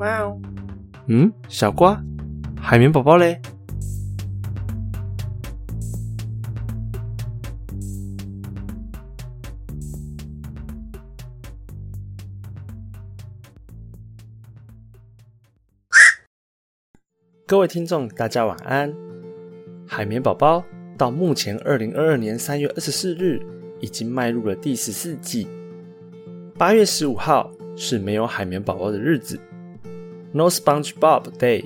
喵。嗯，小瓜，海绵宝宝嘞？各位听众，大家晚安。海绵宝宝到目前二零二二年三月二十四日，已经迈入了第十四季。八月十五号是没有海绵宝宝的日子，No SpongeBob Day。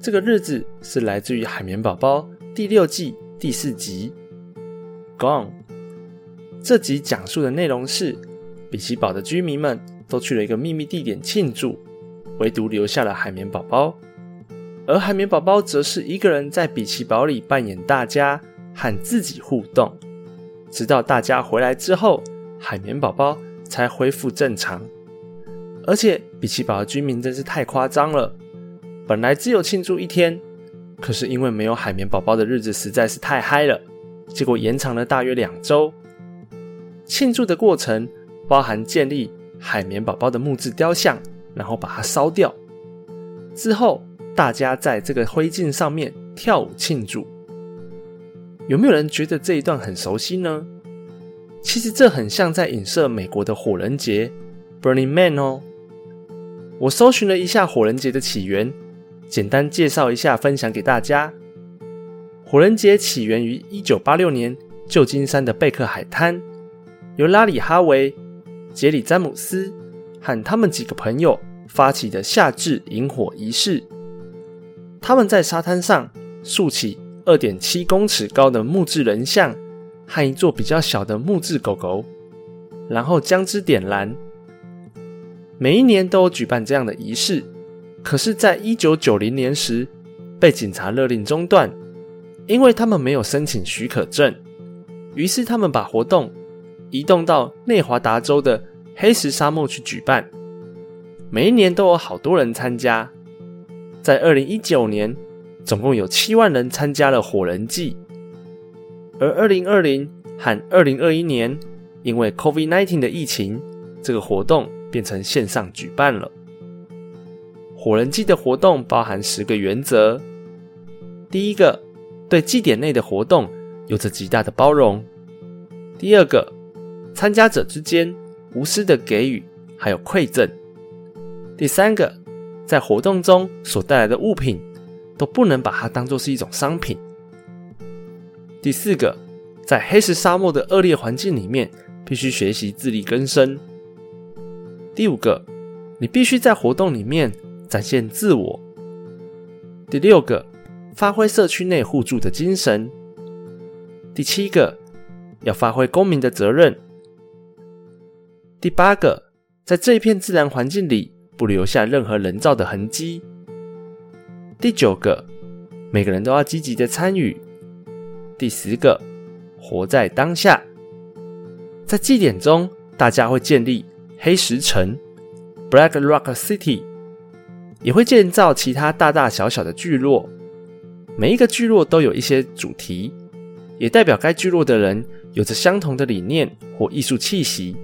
这个日子是来自于海绵宝宝第六季第四集《Gone》。这集讲述的内容是，比奇堡的居民们都去了一个秘密地点庆祝，唯独留下了海绵宝宝。而海绵宝宝则是一个人在比奇堡里扮演大家和自己互动，直到大家回来之后，海绵宝宝才恢复正常。而且比奇堡的居民真是太夸张了，本来只有庆祝一天，可是因为没有海绵宝宝的日子实在是太嗨了，结果延长了大约两周。庆祝的过程包含建立海绵宝宝的木质雕像，然后把它烧掉之后。大家在这个灰烬上面跳舞庆祝，有没有人觉得这一段很熟悉呢？其实这很像在影射美国的火人节 （Burning Man） 哦。我搜寻了一下火人节的起源，简单介绍一下，分享给大家。火人节起源于一九八六年旧金山的贝克海滩，由拉里·哈维、杰里·詹姆斯和他们几个朋友发起的夏至萤火仪式。他们在沙滩上竖起二点七公尺高的木质人像和一座比较小的木质狗狗，然后将之点燃。每一年都有举办这样的仪式，可是，在一九九零年时被警察勒令中断，因为他们没有申请许可证。于是，他们把活动移动到内华达州的黑石沙漠去举办。每一年都有好多人参加。在二零一九年，总共有七万人参加了火人祭，而二零二零和二零二一年，因为 COVID-19 的疫情，这个活动变成线上举办了。火人祭的活动包含十个原则：第一个，对祭典内的活动有着极大的包容；第二个，参加者之间无私的给予还有馈赠；第三个。在活动中所带来的物品，都不能把它当做是一种商品。第四个，在黑石沙漠的恶劣环境里面，必须学习自力更生。第五个，你必须在活动里面展现自我。第六个，发挥社区内互助的精神。第七个，要发挥公民的责任。第八个，在这一片自然环境里。不留下任何人造的痕迹。第九个，每个人都要积极的参与。第十个，活在当下。在祭典中，大家会建立黑石城 （Black Rock City），也会建造其他大大小小的聚落。每一个聚落都有一些主题，也代表该聚落的人有着相同的理念或艺术气息。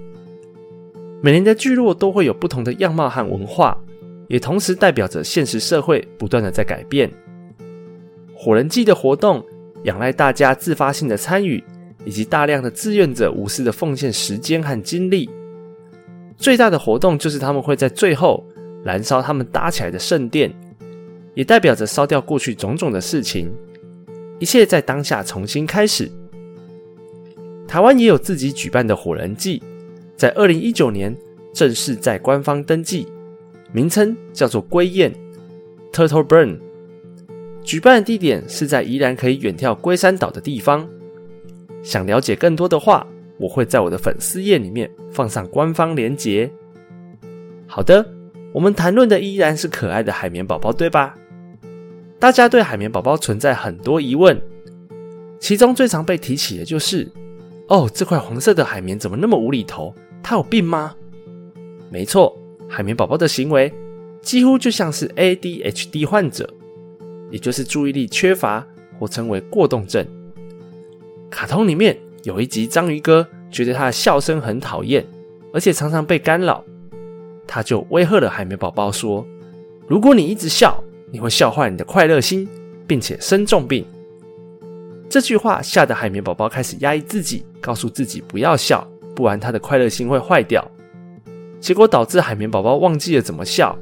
每年的聚落都会有不同的样貌和文化，也同时代表着现实社会不断的在改变。火人祭的活动仰赖大家自发性的参与，以及大量的志愿者无私的奉献时间和精力。最大的活动就是他们会在最后燃烧他们搭起来的圣殿，也代表着烧掉过去种种的事情，一切在当下重新开始。台湾也有自己举办的火人祭。在二零一九年正式在官方登记，名称叫做“龟宴 ”（Turtle Burn）。举办的地点是在宜兰可以远眺龟山岛的地方。想了解更多的话，我会在我的粉丝页里面放上官方链接。好的，我们谈论的依然是可爱的海绵宝宝，对吧？大家对海绵宝宝存在很多疑问，其中最常被提起的就是：哦，这块黄色的海绵怎么那么无厘头？他有病吗？没错，海绵宝宝的行为几乎就像是 ADHD 患者，也就是注意力缺乏或称为过动症。卡通里面有一集，章鱼哥觉得他的笑声很讨厌，而且常常被干扰。他就威吓了海绵宝宝说：“如果你一直笑，你会笑坏你的快乐心，并且生重病。”这句话吓得海绵宝宝开始压抑自己，告诉自己不要笑，不然他的快乐心会坏掉。结果导致海绵宝宝忘记了怎么笑，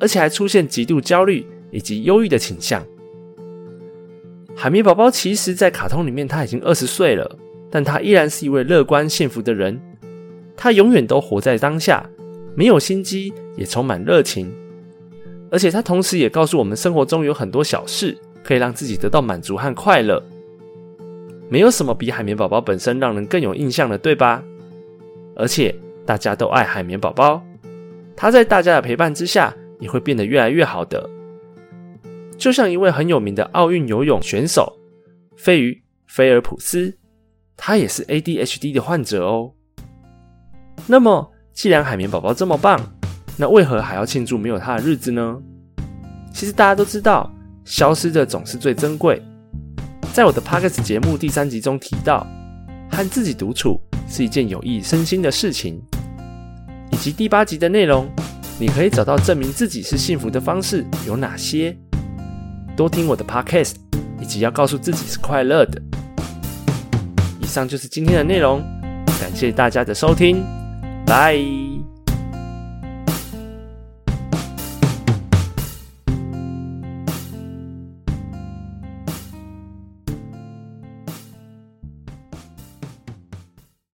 而且还出现极度焦虑以及忧郁的倾向。海绵宝宝其实，在卡通里面他已经二十岁了，但他依然是一位乐观幸福的人。他永远都活在当下，没有心机，也充满热情。而且他同时也告诉我们，生活中有很多小事可以让自己得到满足和快乐。没有什么比海绵宝宝本身让人更有印象的，对吧？而且大家都爱海绵宝宝，他在大家的陪伴之下，也会变得越来越好的。就像一位很有名的奥运游泳选手飞鱼菲尔普斯，他也是 ADHD 的患者哦。那么，既然海绵宝宝这么棒，那为何还要庆祝没有他的日子呢？其实大家都知道，消失的总是最珍贵。在我的 Podcast 节目第三集中提到，和自己独处是一件有益身心的事情，以及第八集的内容，你可以找到证明自己是幸福的方式有哪些。多听我的 podcast，以及要告诉自己是快乐的。以上就是今天的内容，感谢大家的收听，拜。